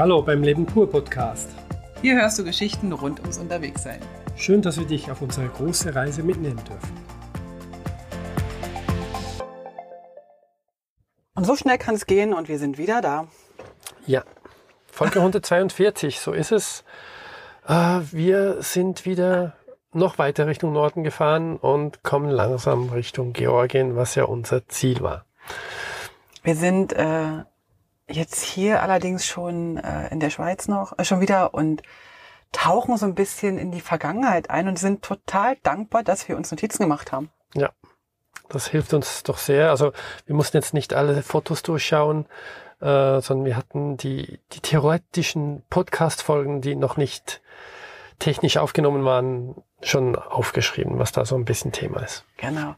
Hallo beim Leben pur Podcast. Hier hörst du Geschichten rund ums Unterwegssein. Schön, dass wir dich auf unsere große Reise mitnehmen dürfen. Und so schnell kann es gehen und wir sind wieder da. Ja, Folge 142, so ist es. Äh, wir sind wieder noch weiter Richtung Norden gefahren und kommen langsam Richtung Georgien, was ja unser Ziel war. Wir sind äh, jetzt hier allerdings schon äh, in der Schweiz noch, äh, schon wieder und tauchen so ein bisschen in die Vergangenheit ein und sind total dankbar, dass wir uns Notizen gemacht haben. Ja, das hilft uns doch sehr. Also wir mussten jetzt nicht alle Fotos durchschauen, äh, sondern wir hatten die, die theoretischen Podcast-Folgen, die noch nicht technisch aufgenommen waren, schon aufgeschrieben, was da so ein bisschen Thema ist. Genau.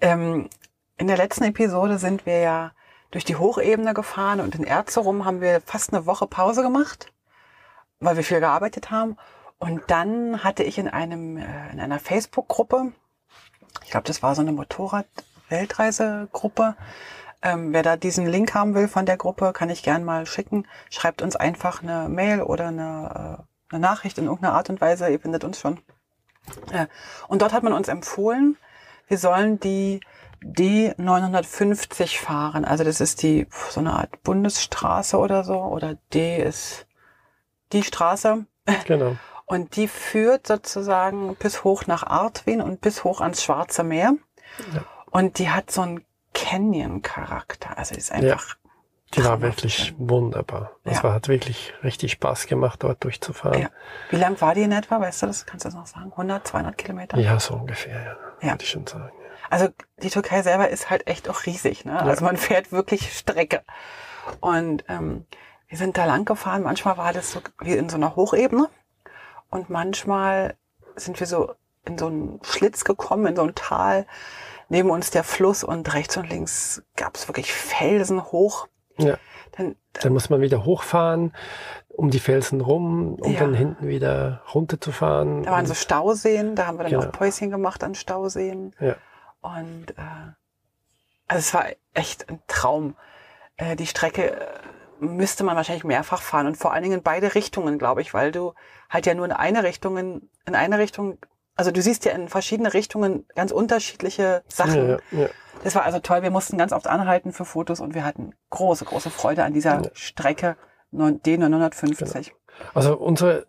Ähm, in der letzten Episode sind wir ja durch die Hochebene gefahren und in Erzurum haben wir fast eine Woche Pause gemacht, weil wir viel gearbeitet haben. Und dann hatte ich in einem äh, in einer Facebook-Gruppe, ich glaube, das war so eine Motorrad-Weltreisegruppe. Ähm, wer da diesen Link haben will von der Gruppe, kann ich gern mal schicken. Schreibt uns einfach eine Mail oder eine, äh, eine Nachricht in irgendeiner Art und Weise. Ihr findet uns schon. Äh, und dort hat man uns empfohlen, wir sollen die D950 fahren. Also das ist die so eine Art Bundesstraße oder so. Oder D ist die Straße. Genau. Und die führt sozusagen bis hoch nach Artwin und bis hoch ans Schwarze Meer. Ja. Und die hat so einen Canyon-Charakter. Also ist einfach. Ja, die war wirklich wunderbar. Das ja. hat wirklich richtig Spaß gemacht, dort durchzufahren. Ja. Wie lang war die in etwa? Weißt du das? Kannst du das noch sagen? 100, 200 Kilometer? Ja, so ungefähr, ja. ja. Würde ich schon sagen. Also die Türkei selber ist halt echt auch riesig. Ne? Also man fährt wirklich Strecke. Und ähm, wir sind da lang gefahren. Manchmal war das so wie in so einer Hochebene. Und manchmal sind wir so in so einen Schlitz gekommen, in so ein Tal. Neben uns der Fluss und rechts und links gab es wirklich Felsen hoch. Ja. Dann, dann muss man wieder hochfahren, um die Felsen rum, um ja. dann hinten wieder runterzufahren. Da waren so Stauseen, da haben wir dann genau. auch Päuschen gemacht an Stauseen. Ja. Und äh, also es war echt ein Traum. Äh, die Strecke äh, müsste man wahrscheinlich mehrfach fahren und vor allen Dingen in beide Richtungen, glaube ich, weil du halt ja nur in eine Richtung, in, in eine Richtung, also du siehst ja in verschiedene Richtungen ganz unterschiedliche Sachen. Ja, ja, ja. Das war also toll. Wir mussten ganz oft anhalten für Fotos und wir hatten große, große Freude an dieser Strecke D950. Genau. Also unsere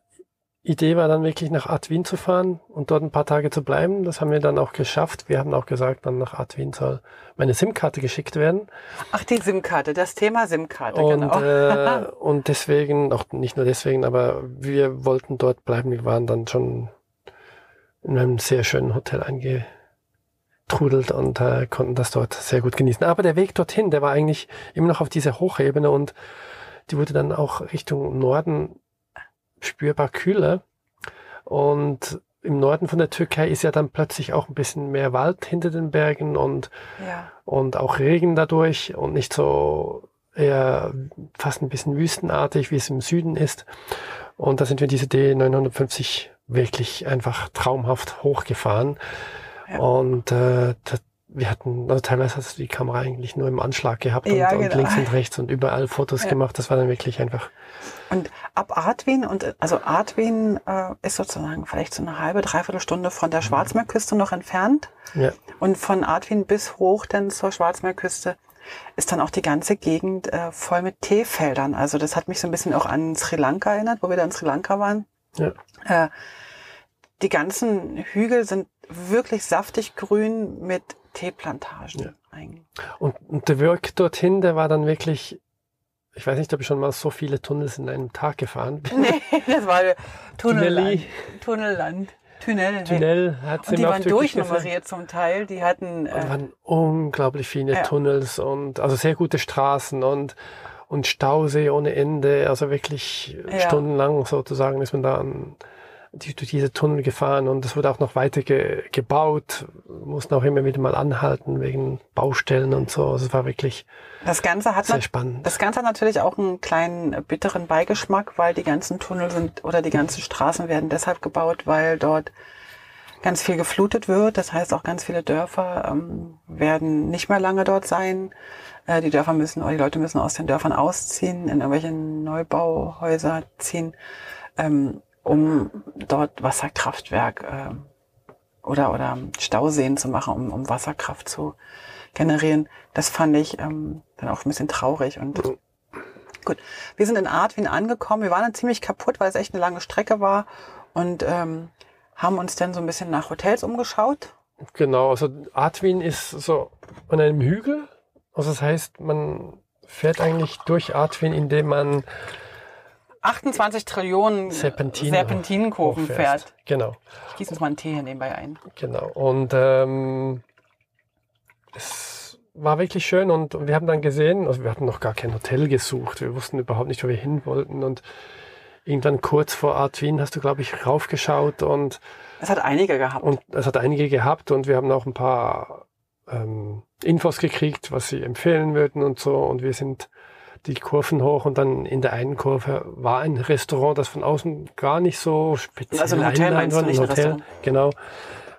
Idee war dann wirklich nach Adwin zu fahren und dort ein paar Tage zu bleiben. Das haben wir dann auch geschafft. Wir haben auch gesagt, dann nach Adwin soll meine SIM-Karte geschickt werden. Ach, die SIM-Karte, das Thema SIM-Karte, genau. Äh, und deswegen, auch nicht nur deswegen, aber wir wollten dort bleiben. Wir waren dann schon in einem sehr schönen Hotel eingetrudelt und äh, konnten das dort sehr gut genießen. Aber der Weg dorthin, der war eigentlich immer noch auf dieser Hochebene und die wurde dann auch Richtung Norden spürbar kühler. Und im Norden von der Türkei ist ja dann plötzlich auch ein bisschen mehr Wald hinter den Bergen und, ja. und auch Regen dadurch und nicht so eher fast ein bisschen wüstenartig, wie es im Süden ist. Und da sind wir diese D950 wirklich einfach traumhaft hochgefahren. Ja. Und äh, wir hatten, also teilweise hast du die Kamera eigentlich nur im Anschlag gehabt und, ja, genau. und links und rechts und überall Fotos ja. gemacht. Das war dann wirklich einfach. Und ab Artwin und also Artwin äh, ist sozusagen vielleicht so eine halbe, dreiviertel Stunde von der Schwarzmeerküste noch entfernt. Ja. Und von Artwin bis hoch dann zur Schwarzmeerküste ist dann auch die ganze Gegend äh, voll mit Teefeldern. Also das hat mich so ein bisschen auch an Sri Lanka erinnert, wo wir da in Sri Lanka waren. Ja. Äh, die ganzen Hügel sind wirklich saftig grün mit Teeplantagen. Ja. Und, und der Weg dorthin, der war dann wirklich, ich weiß nicht, ob ich schon mal so viele Tunnels in einem Tag gefahren bin. Nee, das war Tunnelland. Tunnelland. Tunnel. Tunnel hat Und die waren durchnummeriert zum Teil. Die hatten. Äh, waren unglaublich viele ja. Tunnels und also sehr gute Straßen und und Stausee ohne Ende. Also wirklich ja. stundenlang sozusagen ist man da an die, durch diese Tunnel gefahren und es wurde auch noch weiter ge, gebaut, mussten auch immer wieder mal anhalten wegen Baustellen und so. Also es war wirklich das Ganze hat sehr spannend. Das Ganze hat natürlich auch einen kleinen bitteren Beigeschmack, weil die ganzen Tunnel sind oder die ganzen Straßen werden deshalb gebaut, weil dort ganz viel geflutet wird. Das heißt, auch ganz viele Dörfer ähm, werden nicht mehr lange dort sein. Äh, die Dörfer müssen, oder die Leute müssen aus den Dörfern ausziehen, in irgendwelche Neubauhäuser ziehen, ähm, um dort Wasserkraftwerk äh, oder, oder Stauseen zu machen, um, um Wasserkraft zu generieren. Das fand ich ähm, dann auch ein bisschen traurig und Gut, wir sind in Artwin angekommen. Wir waren dann ziemlich kaputt, weil es echt eine lange Strecke war und ähm, haben uns dann so ein bisschen nach Hotels umgeschaut. Genau, also Artwin ist so an einem Hügel. Also das heißt, man fährt eigentlich durch Artwin, indem man 28 Trillionen Serpentin Serpentinenkurven fährt. Genau. Ich gieße uns mal einen Tee hier nebenbei ein. Genau. Und ähm, es war wirklich schön und, und wir haben dann gesehen, also wir hatten noch gar kein Hotel gesucht. Wir wussten überhaupt nicht, wo wir hin wollten und irgendwann kurz vor Artvin hast du, glaube ich, raufgeschaut und es hat einige gehabt. Und es hat einige gehabt und wir haben auch ein paar ähm, Infos gekriegt, was sie empfehlen würden und so. Und wir sind die Kurven hoch und dann in der einen Kurve war ein Restaurant, das von außen gar nicht so speziell Also ein Hotel meinst nicht ein Hotel, genau.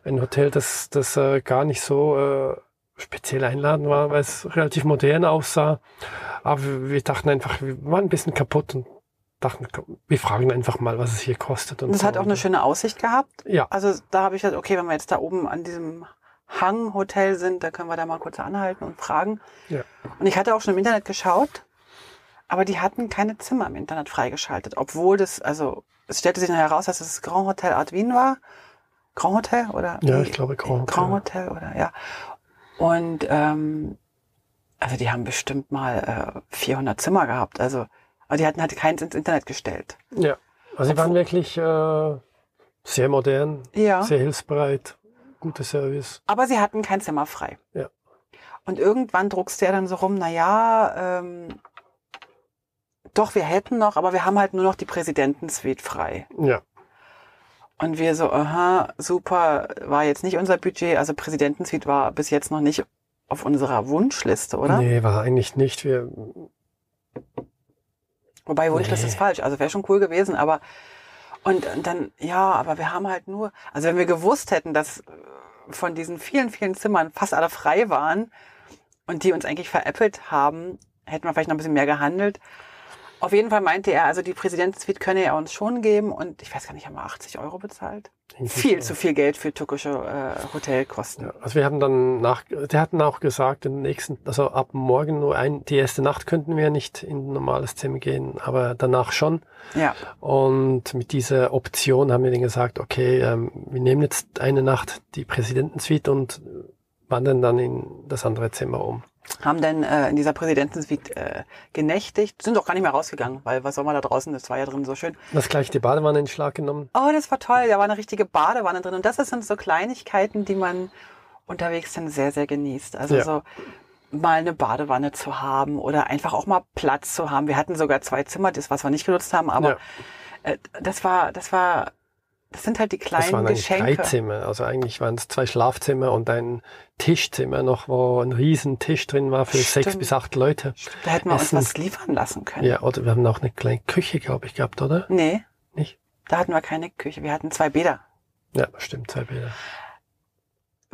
Ein Hotel, das, das äh, gar nicht so äh, speziell einladen war, weil es relativ modern aussah. Aber wir dachten einfach, wir waren ein bisschen kaputt und dachten, wir fragen einfach mal, was es hier kostet. Und das so. hat auch eine schöne Aussicht gehabt. Ja. Also da habe ich gesagt, okay, wenn wir jetzt da oben an diesem Hang-Hotel sind, da können wir da mal kurz anhalten und fragen. Ja. Und ich hatte auch schon im Internet geschaut, aber die hatten keine Zimmer im Internet freigeschaltet, obwohl das, also es stellte sich heraus, dass es das Grand Hotel Art Wien war. Grand Hotel oder? Ja, ich glaube Grand Hotel. Grand Hotel oder ja. Und ähm, also die haben bestimmt mal äh, 400 Zimmer gehabt. Also aber die hatten halt keins ins Internet gestellt. Ja, also sie waren wirklich äh, sehr modern, ja. sehr hilfsbereit, guter Service. Aber sie hatten kein Zimmer frei. Ja. Und irgendwann druckst du ja dann so rum, na ja, ähm, doch, wir hätten noch, aber wir haben halt nur noch die Präsidentensuite frei. Ja. Und wir so, aha, super, war jetzt nicht unser Budget. Also Präsidentensuite war bis jetzt noch nicht auf unserer Wunschliste, oder? Nee, war eigentlich nicht. Wir. Wobei Wunschliste nee. ist falsch. Also wäre schon cool gewesen, aber und, und dann, ja, aber wir haben halt nur, also wenn wir gewusst hätten, dass von diesen vielen, vielen Zimmern fast alle frei waren und die uns eigentlich veräppelt haben, hätten wir vielleicht noch ein bisschen mehr gehandelt. Auf jeden Fall meinte er, also die Präsidentensuite könne er uns schon geben und ich weiß gar nicht, haben wir 80 Euro bezahlt? Viel zu viel Geld für türkische äh, Hotelkosten. Ja, also wir haben dann nach, der hatten auch gesagt, den nächsten, also ab morgen nur ein, die erste Nacht könnten wir nicht in ein normales Zimmer gehen, aber danach schon. Ja. Und mit dieser Option haben wir dann gesagt, okay, ähm, wir nehmen jetzt eine Nacht die Präsidentensuite und wandern dann in das andere Zimmer um haben dann äh, in dieser Präsidentensuite äh, genächtigt, sind auch gar nicht mehr rausgegangen, weil was soll man da draußen, das war ja drin so schön. Das gleich die Badewanne in Schlag genommen. Oh, das war toll, da war eine richtige Badewanne drin und das sind so Kleinigkeiten, die man unterwegs dann sehr, sehr genießt. Also ja. so mal eine Badewanne zu haben oder einfach auch mal Platz zu haben. Wir hatten sogar zwei Zimmer, das was wir nicht genutzt haben, aber ja. äh, das war, das war das sind halt die kleinen das waren Geschenke. Drei Zimmer. Also eigentlich waren es zwei Schlafzimmer und ein Tischzimmer noch, wo ein riesen Tisch drin war für Stimmt. sechs bis acht Leute. Da hätten wir Essen. uns was liefern lassen können. Ja, oder wir haben auch eine kleine Küche, glaube ich, gehabt, oder? Nee. Nicht? Da hatten wir keine Küche. Wir hatten zwei Bäder. Ja, stimmt, zwei Bäder.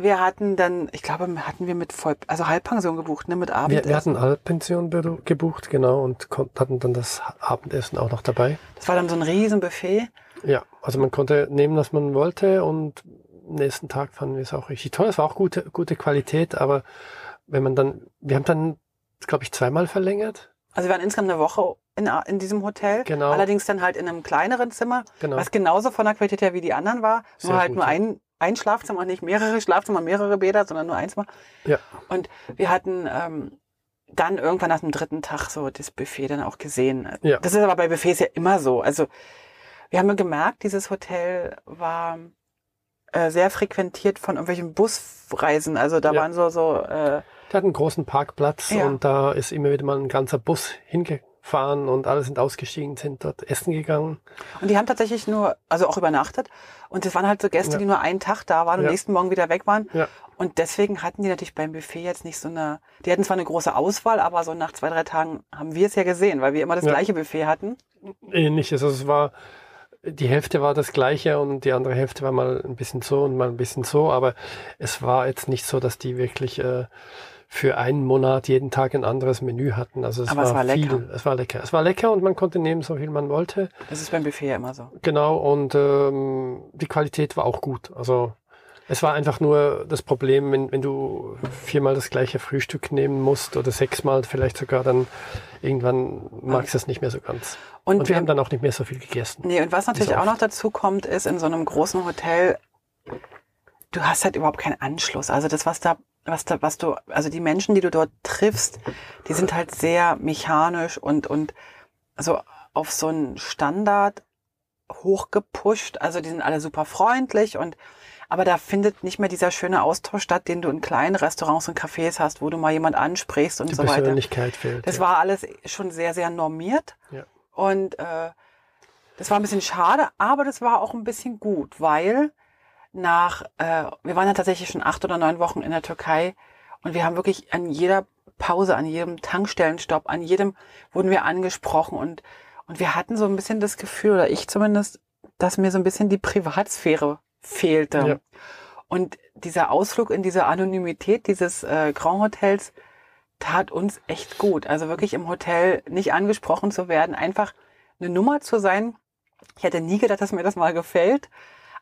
Wir hatten dann, ich glaube, hatten wir mit Voll, also Halbpension gebucht, ne, mit Abendessen. Wir, wir hatten Halbpension gebucht, genau, und hatten dann das Abendessen auch noch dabei. Das war dann so ein riesen Buffet. Ja, also man konnte nehmen, was man wollte und nächsten Tag fanden wir es auch richtig toll. Es war auch gute, gute Qualität, aber wenn man dann, wir haben dann, glaube ich, zweimal verlängert. Also wir waren insgesamt eine Woche in, in diesem Hotel. Genau. Allerdings dann halt in einem kleineren Zimmer, genau. was genauso von der Qualität her wie die anderen war. Sehr nur halt gut, nur ein, ein Schlafzimmer, nicht mehrere Schlafzimmer, mehrere Bäder, sondern nur eins mal. Ja. Und wir hatten ähm, dann irgendwann nach dem dritten Tag so das Buffet dann auch gesehen. Ja. Das ist aber bei Buffets ja immer so. Also wir haben gemerkt, dieses Hotel war äh, sehr frequentiert von irgendwelchen Busreisen. Also da ja. waren so so. Äh, der hat einen großen Parkplatz ja. und da ist immer wieder mal ein ganzer Bus hingefahren und alle sind ausgestiegen, sind dort essen gegangen. Und die haben tatsächlich nur, also auch übernachtet. Und es waren halt so Gäste, ja. die nur einen Tag da waren und ja. nächsten Morgen wieder weg waren. Ja. Und deswegen hatten die natürlich beim Buffet jetzt nicht so eine, die hatten zwar eine große Auswahl, aber so nach zwei, drei Tagen haben wir es ja gesehen, weil wir immer das gleiche Buffet hatten. Ähnliches. Also es war die Hälfte war das gleiche und die andere Hälfte war mal ein bisschen so und mal ein bisschen so, aber es war jetzt nicht so, dass die wirklich äh, für einen Monat jeden Tag ein anderes Menü hatten. Also es aber war, es war viel, lecker. Es war lecker. Es war lecker und man konnte nehmen, so viel man wollte. Das ist beim Buffet ja immer so. Genau, und ähm, die Qualität war auch gut. Also es war einfach nur das Problem, wenn, wenn du viermal das gleiche Frühstück nehmen musst oder sechsmal vielleicht sogar, dann irgendwann magst du es nicht mehr so ganz. Und, und wir, wir haben dann auch nicht mehr so viel gegessen. Nee, und was natürlich auch noch dazu kommt, ist in so einem großen Hotel, du hast halt überhaupt keinen Anschluss. Also das, was da was da, was du, also die Menschen, die du dort triffst, die sind halt sehr mechanisch und, und so auf so einen Standard hochgepusht. Also die sind alle super freundlich und, aber da findet nicht mehr dieser schöne Austausch statt, den du in kleinen Restaurants und Cafés hast, wo du mal jemand ansprichst und die so weiter. Persönlichkeit fehlt. Das ja. war alles schon sehr, sehr normiert. Ja. Und äh, das war ein bisschen schade, aber das war auch ein bisschen gut, weil nach, äh, wir waren ja tatsächlich schon acht oder neun Wochen in der Türkei und wir haben wirklich an jeder Pause, an jedem Tankstellenstopp, an jedem wurden wir angesprochen und, und wir hatten so ein bisschen das Gefühl, oder ich zumindest, dass mir so ein bisschen die Privatsphäre fehlte. Ja. Und dieser Ausflug in diese Anonymität dieses äh, Grand Hotels tat uns echt gut. Also wirklich im Hotel nicht angesprochen zu werden, einfach eine Nummer zu sein. Ich hätte nie gedacht, dass mir das mal gefällt.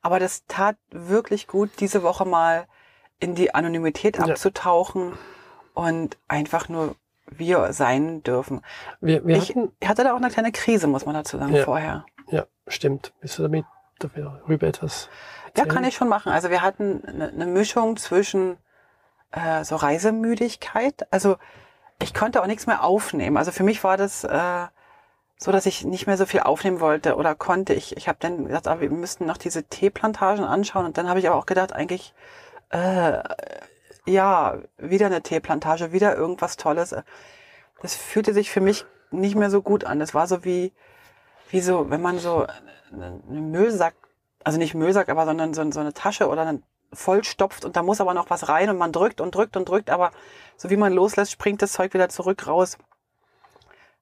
Aber das tat wirklich gut, diese Woche mal in die Anonymität abzutauchen ja. und einfach nur wir sein dürfen. Wir, wir ich hatten, hatte da auch eine kleine Krise, muss man dazu sagen, ja, vorher. Ja, stimmt. Bist du damit darüber etwas? Erzählen? Ja, kann ich schon machen. Also wir hatten eine, eine Mischung zwischen äh, so Reisemüdigkeit. Also ich konnte auch nichts mehr aufnehmen. Also für mich war das äh, so dass ich nicht mehr so viel aufnehmen wollte oder konnte. Ich, ich habe dann gesagt, ah, wir müssten noch diese Teeplantagen anschauen. Und dann habe ich aber auch gedacht, eigentlich, äh, ja, wieder eine Teeplantage, wieder irgendwas Tolles. Das fühlte sich für mich nicht mehr so gut an. Das war so wie, wie so, wenn man so einen Müllsack, also nicht Müllsack, aber sondern so, so eine Tasche oder einen vollstopft und da muss aber noch was rein und man drückt und drückt und drückt, aber so wie man loslässt, springt das Zeug wieder zurück raus.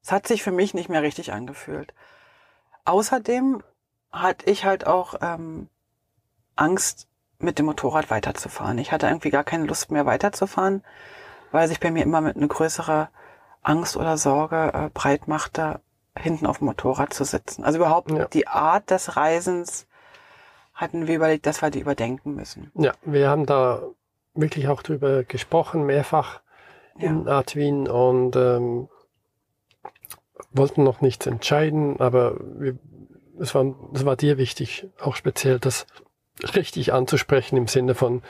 Es hat sich für mich nicht mehr richtig angefühlt. Außerdem hatte ich halt auch ähm, Angst, mit dem Motorrad weiterzufahren. Ich hatte irgendwie gar keine Lust mehr weiterzufahren, weil sich bei mir immer mit einer größeren Angst oder Sorge äh, breit machte, hinten auf dem Motorrad zu sitzen. Also überhaupt ja. die Art des Reisens hatten wir überlegt, dass wir die überdenken müssen. Ja, wir haben da wirklich auch drüber gesprochen, mehrfach in ja. Artwin und ähm, wollten noch nichts entscheiden, aber wir, es, war, es war dir wichtig, auch speziell das richtig anzusprechen im Sinne von,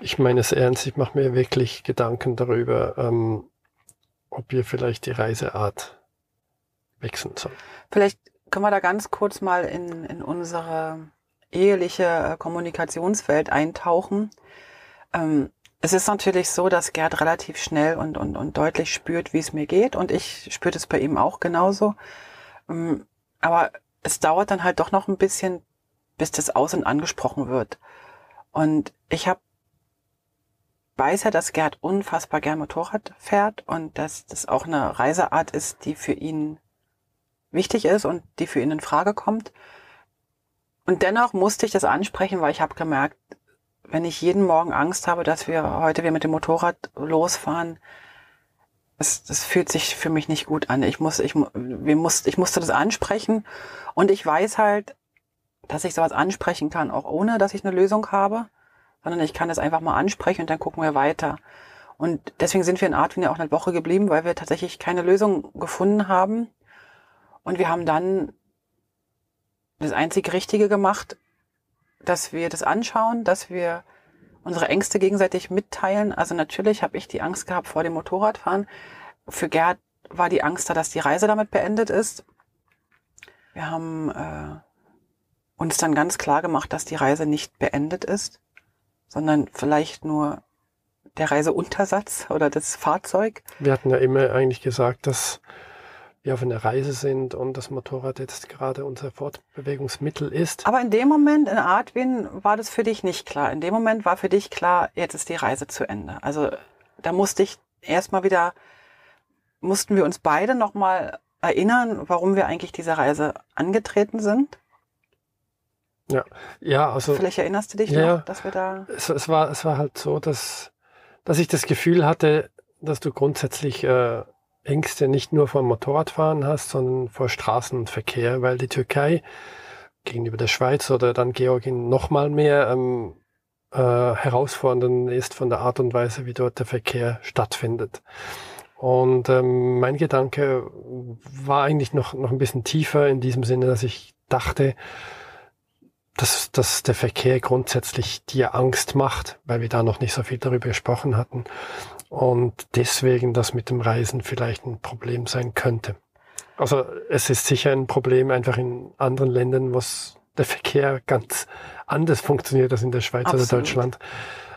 ich meine es ernst, ich mache mir wirklich Gedanken darüber, ähm, ob wir vielleicht die Reiseart wechseln sollen. Vielleicht können wir da ganz kurz mal in, in unsere eheliche äh, Kommunikationswelt eintauchen. Ähm, es ist natürlich so, dass Gerd relativ schnell und, und, und deutlich spürt, wie es mir geht. Und ich spüre es bei ihm auch genauso. Ähm, aber es dauert dann halt doch noch ein bisschen, bis das außen angesprochen wird. Und ich habe weiß ja, dass Gerd unfassbar gern Motorrad fährt und dass das auch eine Reiseart ist, die für ihn wichtig ist und die für ihn in Frage kommt. Und dennoch musste ich das ansprechen, weil ich habe gemerkt, wenn ich jeden Morgen Angst habe, dass wir heute wieder mit dem Motorrad losfahren, das, das fühlt sich für mich nicht gut an. Ich muss, ich, wir muss, ich musste das ansprechen und ich weiß halt, dass ich sowas ansprechen kann, auch ohne, dass ich eine Lösung habe, sondern ich kann das einfach mal ansprechen und dann gucken wir weiter. Und deswegen sind wir in Artwin ja auch eine Woche geblieben, weil wir tatsächlich keine Lösung gefunden haben. Und wir haben dann das einzig Richtige gemacht, dass wir das anschauen, dass wir unsere Ängste gegenseitig mitteilen. Also natürlich habe ich die Angst gehabt vor dem Motorradfahren. Für Gerd war die Angst da, dass die Reise damit beendet ist. Wir haben äh, uns dann ganz klar gemacht, dass die Reise nicht beendet ist, sondern vielleicht nur der Reiseuntersatz oder das Fahrzeug. Wir hatten ja immer eigentlich gesagt, dass wir auf einer Reise sind und das Motorrad jetzt gerade unser Fortbewegungsmittel ist. Aber in dem Moment in Artwin war das für dich nicht klar. In dem Moment war für dich klar, jetzt ist die Reise zu Ende. Also da musste ich erstmal wieder, mussten wir uns beide nochmal erinnern, warum wir eigentlich diese Reise angetreten sind. Ja, ja, also. Vielleicht erinnerst du dich ja, noch, dass wir da. Es, es, war, es war halt so, dass, dass ich das Gefühl hatte, dass du grundsätzlich äh, Ängste nicht nur vor Motorradfahren hast, sondern vor Straßenverkehr, weil die Türkei gegenüber der Schweiz oder dann Georgien nochmal mehr ähm, äh, herausfordernd ist von der Art und Weise, wie dort der Verkehr stattfindet. Und ähm, mein Gedanke war eigentlich noch, noch ein bisschen tiefer in diesem Sinne, dass ich dachte, dass, dass der Verkehr grundsätzlich dir Angst macht, weil wir da noch nicht so viel darüber gesprochen hatten. Und deswegen das mit dem Reisen vielleicht ein Problem sein könnte. Also es ist sicher ein Problem einfach in anderen Ländern, wo der Verkehr ganz anders funktioniert als in der Schweiz Absolut. oder Deutschland.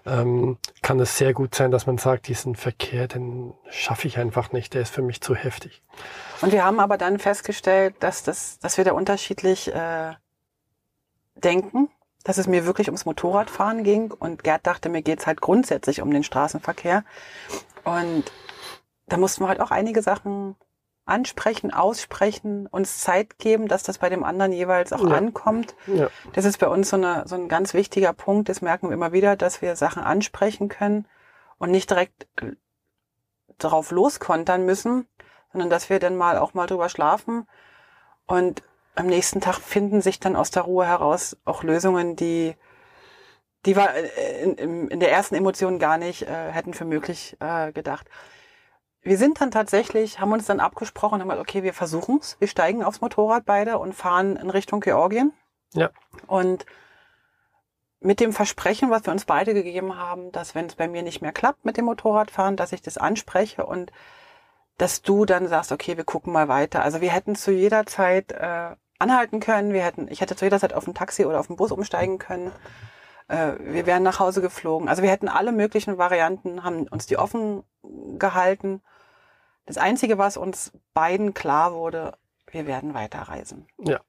Ähm, kann es sehr gut sein, dass man sagt, diesen Verkehr, den schaffe ich einfach nicht, der ist für mich zu heftig. Und wir haben aber dann festgestellt, dass, das, dass wir da unterschiedlich äh, denken, dass es mir wirklich ums Motorradfahren ging und Gerd dachte, mir geht's halt grundsätzlich um den Straßenverkehr. Und da mussten wir halt auch einige Sachen ansprechen, aussprechen, uns Zeit geben, dass das bei dem anderen jeweils auch ja. ankommt. Ja. Das ist bei uns so, eine, so ein ganz wichtiger Punkt. Das merken wir immer wieder, dass wir Sachen ansprechen können und nicht direkt darauf loskontern müssen, sondern dass wir dann mal auch mal drüber schlafen und am nächsten Tag finden sich dann aus der Ruhe heraus auch Lösungen, die die wir in, in der ersten Emotion gar nicht äh, hätten für möglich äh, gedacht. Wir sind dann tatsächlich, haben uns dann abgesprochen, haben gesagt, okay, wir versuchen's, wir steigen aufs Motorrad beide und fahren in Richtung Georgien. Ja. Und mit dem Versprechen, was wir uns beide gegeben haben, dass wenn es bei mir nicht mehr klappt mit dem Motorradfahren, dass ich das anspreche und dass du dann sagst, okay, wir gucken mal weiter. Also wir hätten zu jeder Zeit äh, anhalten können. Wir hätten, ich hätte zu jeder Zeit auf ein Taxi oder auf den Bus umsteigen können. Äh, wir wären nach Hause geflogen. Also wir hätten alle möglichen Varianten, haben uns die offen gehalten. Das Einzige, was uns beiden klar wurde, wir werden weiterreisen. Ja.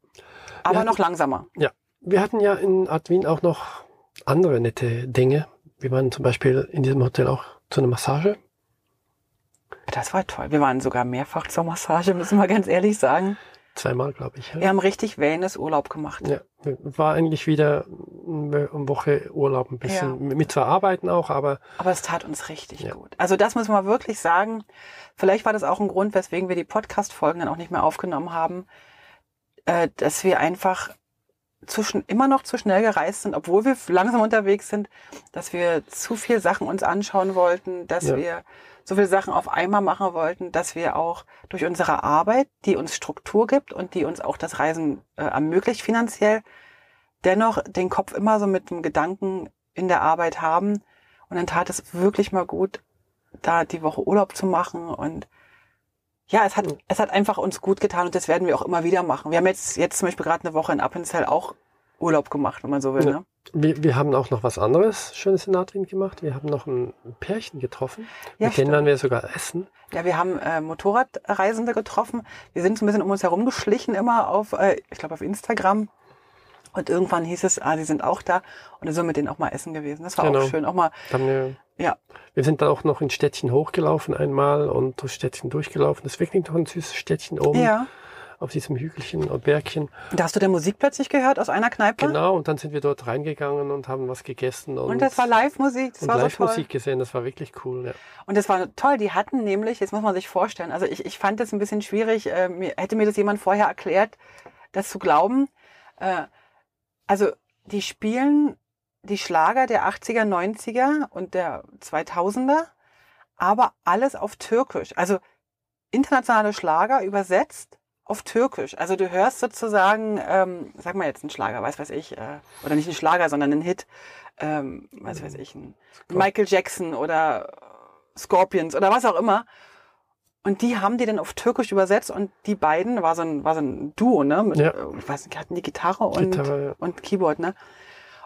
Aber hatten, noch langsamer. Ja. Wir hatten ja in Adwin auch noch andere nette Dinge. Wir waren zum Beispiel in diesem Hotel auch zu einer Massage. Das war toll. Wir waren sogar mehrfach zur Massage, müssen wir ganz ehrlich sagen. Zweimal, glaube ich. Ja. Wir haben richtig Wellness-Urlaub gemacht. Ja, war eigentlich wieder eine Woche Urlaub, ein bisschen ja. mit zwar arbeiten auch, aber. Aber es tat uns richtig ja. gut. Also das müssen wir wirklich sagen. Vielleicht war das auch ein Grund, weswegen wir die Podcast-Folgen dann auch nicht mehr aufgenommen haben, äh, dass wir einfach zu, immer noch zu schnell gereist sind, obwohl wir langsam unterwegs sind, dass wir zu viel Sachen uns anschauen wollten, dass ja. wir so viele Sachen auf einmal machen wollten, dass wir auch durch unsere Arbeit, die uns Struktur gibt und die uns auch das Reisen äh, ermöglicht finanziell, dennoch den Kopf immer so mit dem Gedanken in der Arbeit haben. Und dann tat es wirklich mal gut, da die Woche Urlaub zu machen und ja, es hat, es hat einfach uns gut getan und das werden wir auch immer wieder machen. Wir haben jetzt, jetzt zum Beispiel gerade eine Woche in Appenzell auch Urlaub gemacht, wenn man so will. Ne? Wir, wir haben auch noch was anderes Schönes in Nadrin gemacht. Wir haben noch ein Pärchen getroffen. Ja, Mit denen werden wir sogar essen. Ja, wir haben äh, Motorradreisende getroffen. Wir sind so ein bisschen um uns herum geschlichen immer auf, äh, ich glaube auf Instagram. Und irgendwann hieß es, ah, sie sind auch da. Und dann sind wir mit denen auch mal essen gewesen. Das war genau. auch schön. Auch mal. Wir, ja. Wir sind da auch noch in Städtchen hochgelaufen einmal und durch Städtchen durchgelaufen. Das ist wirklich noch ein süßes Städtchen oben. Ja auf diesem Hügelchen und Bergchen. Da hast du der Musik plötzlich gehört aus einer Kneipe? Genau, und dann sind wir dort reingegangen und haben was gegessen. Und, und das war Live-Musik, das und war Live-Musik so gesehen, das war wirklich cool. Ja. Und das war toll, die hatten nämlich, jetzt muss man sich vorstellen, also ich, ich fand das ein bisschen schwierig, äh, mir, hätte mir das jemand vorher erklärt, das zu glauben. Äh, also die spielen die Schlager der 80er, 90er und der 2000er, aber alles auf Türkisch. Also internationale Schlager übersetzt auf Türkisch. Also du hörst sozusagen, ähm, sag mal jetzt einen Schlager, weiß weiß ich, äh, oder nicht einen Schlager, sondern einen Hit, ähm, weiß weiß ich, ein Michael Jackson oder Scorpions oder was auch immer. Und die haben die dann auf Türkisch übersetzt und die beiden war so ein, war so ein Duo, ne? Mit, ja. Ich weiß nicht, die hatten die Gitarre und, Gitarre, ja. und Keyboard, ne?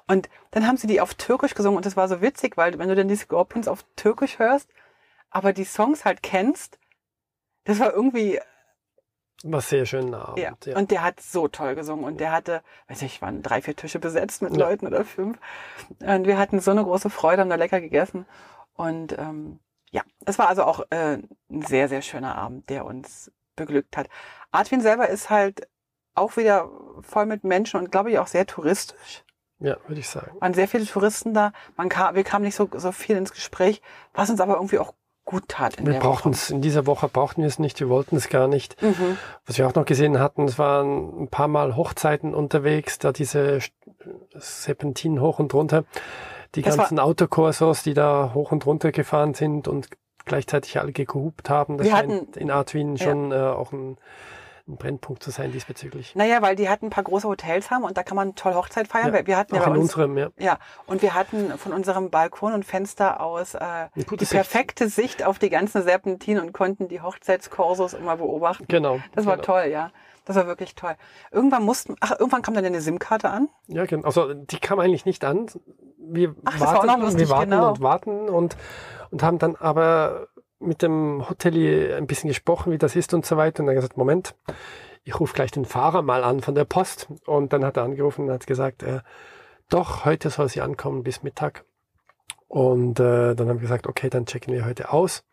Und dann haben sie die auf Türkisch gesungen und das war so witzig, weil wenn du dann die Scorpions auf Türkisch hörst, aber die Songs halt kennst, das war irgendwie war sehr schön Abend. Ja. ja. Und der hat so toll gesungen und der hatte, weiß ich, waren drei, vier Tische besetzt mit ja. Leuten oder fünf. Und wir hatten so eine große Freude, haben da lecker gegessen. Und ähm, ja, es war also auch äh, ein sehr, sehr schöner Abend, der uns beglückt hat. Artwin selber ist halt auch wieder voll mit Menschen und glaube ich auch sehr touristisch. Ja, würde ich sagen. Waren sehr viele Touristen da. Man kam, wir kamen nicht so, so viel ins Gespräch, was uns aber irgendwie auch gut tat. In wir brauchten es, in dieser Woche brauchten wir es nicht, wir wollten es gar nicht. Mhm. Was wir auch noch gesehen hatten, es waren ein paar Mal Hochzeiten unterwegs, da diese Serpentinen hoch und runter, die das ganzen Autokursos, die da hoch und runter gefahren sind und gleichzeitig alle gehupt haben. Das wir scheint hatten, in Artwin schon ja. äh, auch ein ein Brennpunkt zu sein diesbezüglich. Naja, weil die hatten ein paar große Hotels haben und da kann man toll Hochzeit feiern. Ja, wir hatten auch ja in uns, unserem, ja. Ja, und wir hatten von unserem Balkon und Fenster aus äh, die Sicht. perfekte Sicht auf die ganzen Serpentinen und konnten die Hochzeitskorsos immer beobachten. Genau. Das war genau. toll, ja. Das war wirklich toll. Irgendwann mussten, ach, irgendwann kam dann eine SIM-Karte an. Ja, genau. Also die kam eigentlich nicht an. Wir ach, warten, wir warten genau. und warten und, und haben dann aber mit dem Hotelier ein bisschen gesprochen, wie das ist und so weiter. Und dann gesagt, Moment, ich rufe gleich den Fahrer mal an von der Post. Und dann hat er angerufen und hat gesagt, äh, doch, heute soll sie ankommen bis Mittag. Und äh, dann haben wir gesagt, okay, dann checken wir heute aus.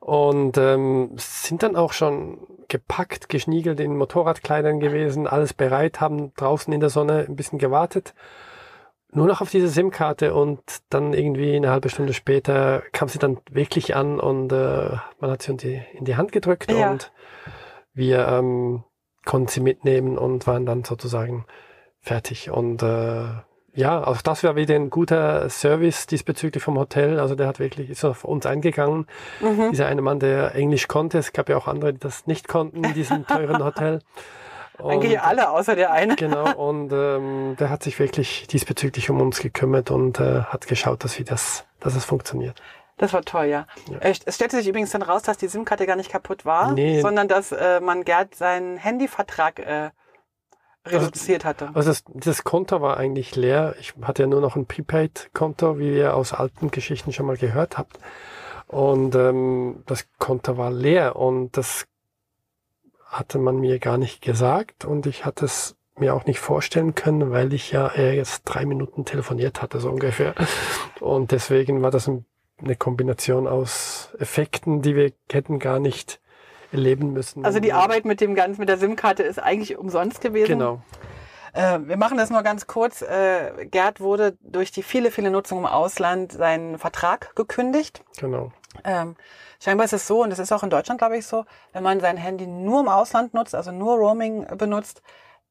Und ähm, sind dann auch schon gepackt, geschniegelt in Motorradkleidern gewesen, alles bereit, haben draußen in der Sonne ein bisschen gewartet nur noch auf diese SIM-Karte und dann irgendwie eine halbe Stunde später kam sie dann wirklich an und äh, man hat sie in die, in die Hand gedrückt ja. und wir ähm, konnten sie mitnehmen und waren dann sozusagen fertig. Und äh, ja, auch das war wieder ein guter Service diesbezüglich vom Hotel. Also der hat wirklich, ist auf uns eingegangen. Mhm. Dieser eine Mann, der Englisch konnte. Es gab ja auch andere, die das nicht konnten in diesem teuren Hotel. Und, Eigentlich alle, außer der eine. Genau, und ähm, der hat sich wirklich diesbezüglich um uns gekümmert und äh, hat geschaut, dass, wir das, dass es funktioniert. Das war toll, ja. ja. Es stellte sich übrigens dann raus, dass die SIM-Karte gar nicht kaputt war, nee. sondern dass äh, man Gerd seinen Handyvertrag äh, reduziert hatte. Also das, das Konto war eigentlich leer. Ich hatte ja nur noch ein Prepaid-Konto, wie ihr aus alten Geschichten schon mal gehört habt. Und ähm, das Konto war leer und das hatte man mir gar nicht gesagt und ich hatte es mir auch nicht vorstellen können, weil ich ja jetzt drei Minuten telefoniert hatte, so ungefähr. Und deswegen war das eine Kombination aus Effekten, die wir hätten gar nicht erleben müssen. Also die Arbeit mit dem Ganzen, mit der SIM-Karte ist eigentlich umsonst gewesen. Genau. Äh, wir machen das nur ganz kurz. Äh, Gerd wurde durch die viele, viele Nutzung im Ausland seinen Vertrag gekündigt. Genau. Ähm, Scheinbar ist es so, und das ist auch in Deutschland, glaube ich, so, wenn man sein Handy nur im Ausland nutzt, also nur Roaming benutzt,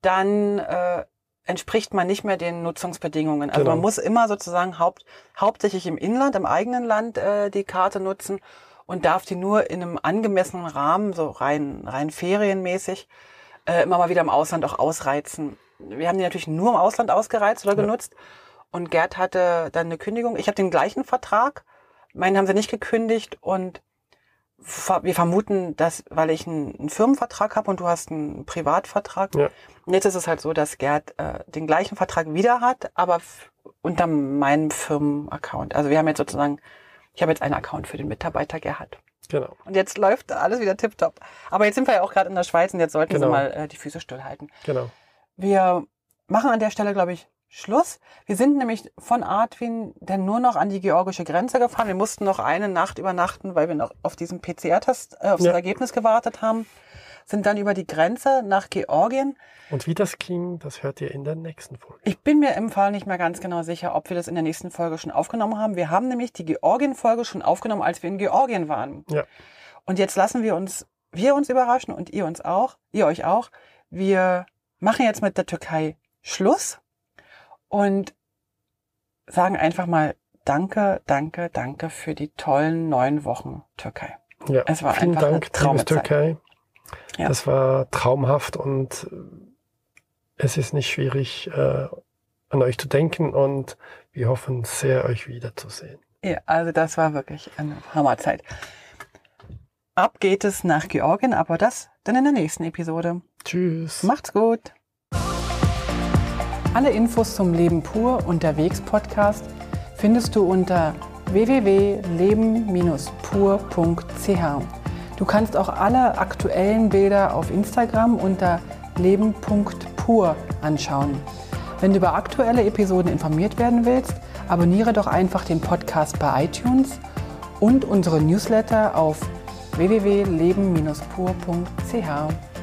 dann äh, entspricht man nicht mehr den Nutzungsbedingungen. Also genau. man muss immer sozusagen haupt, hauptsächlich im Inland, im eigenen Land äh, die Karte nutzen und darf die nur in einem angemessenen Rahmen, so rein, rein ferienmäßig, äh, immer mal wieder im Ausland auch ausreizen. Wir haben die natürlich nur im Ausland ausgereizt oder ja. genutzt. Und Gerd hatte dann eine Kündigung. Ich habe den gleichen Vertrag. Meinen haben sie nicht gekündigt und wir vermuten, dass, weil ich einen, Firmenvertrag habe und du hast einen Privatvertrag. Ja. Und jetzt ist es halt so, dass Gerd äh, den gleichen Vertrag wieder hat, aber unter meinem Firmenaccount. Also wir haben jetzt sozusagen, ich habe jetzt einen Account für den Mitarbeiter Gerhard. Genau. Und jetzt läuft alles wieder tipptopp. Aber jetzt sind wir ja auch gerade in der Schweiz und jetzt sollten genau. Sie mal äh, die Füße stillhalten. Genau. Wir machen an der Stelle, glaube ich, Schluss. Wir sind nämlich von Artwin dann nur noch an die georgische Grenze gefahren. Wir mussten noch eine Nacht übernachten, weil wir noch auf diesen PCR-Test, äh, aufs ja. Ergebnis gewartet haben. Sind dann über die Grenze nach Georgien. Und wie das ging, das hört ihr in der nächsten Folge. Ich bin mir im Fall nicht mehr ganz genau sicher, ob wir das in der nächsten Folge schon aufgenommen haben. Wir haben nämlich die Georgien-Folge schon aufgenommen, als wir in Georgien waren. Ja. Und jetzt lassen wir uns, wir uns überraschen und ihr uns auch, ihr euch auch. Wir machen jetzt mit der Türkei Schluss und sagen einfach mal Danke, danke, danke für die tollen neun Wochen Türkei. Ja, es war vielen einfach Dank, liebes Türkei. Ja. Das war traumhaft und es ist nicht schwierig, äh, an euch zu denken und wir hoffen sehr, euch wiederzusehen. Ja, also das war wirklich eine Hammerzeit. Ab geht es nach Georgien, aber das dann in der nächsten Episode. Tschüss. Macht's gut. Alle Infos zum Leben pur unterwegs Podcast findest du unter www.leben-pur.ch. Du kannst auch alle aktuellen Bilder auf Instagram unter leben.pur anschauen. Wenn du über aktuelle Episoden informiert werden willst, abonniere doch einfach den Podcast bei iTunes und unsere Newsletter auf www.leben-pur.ch.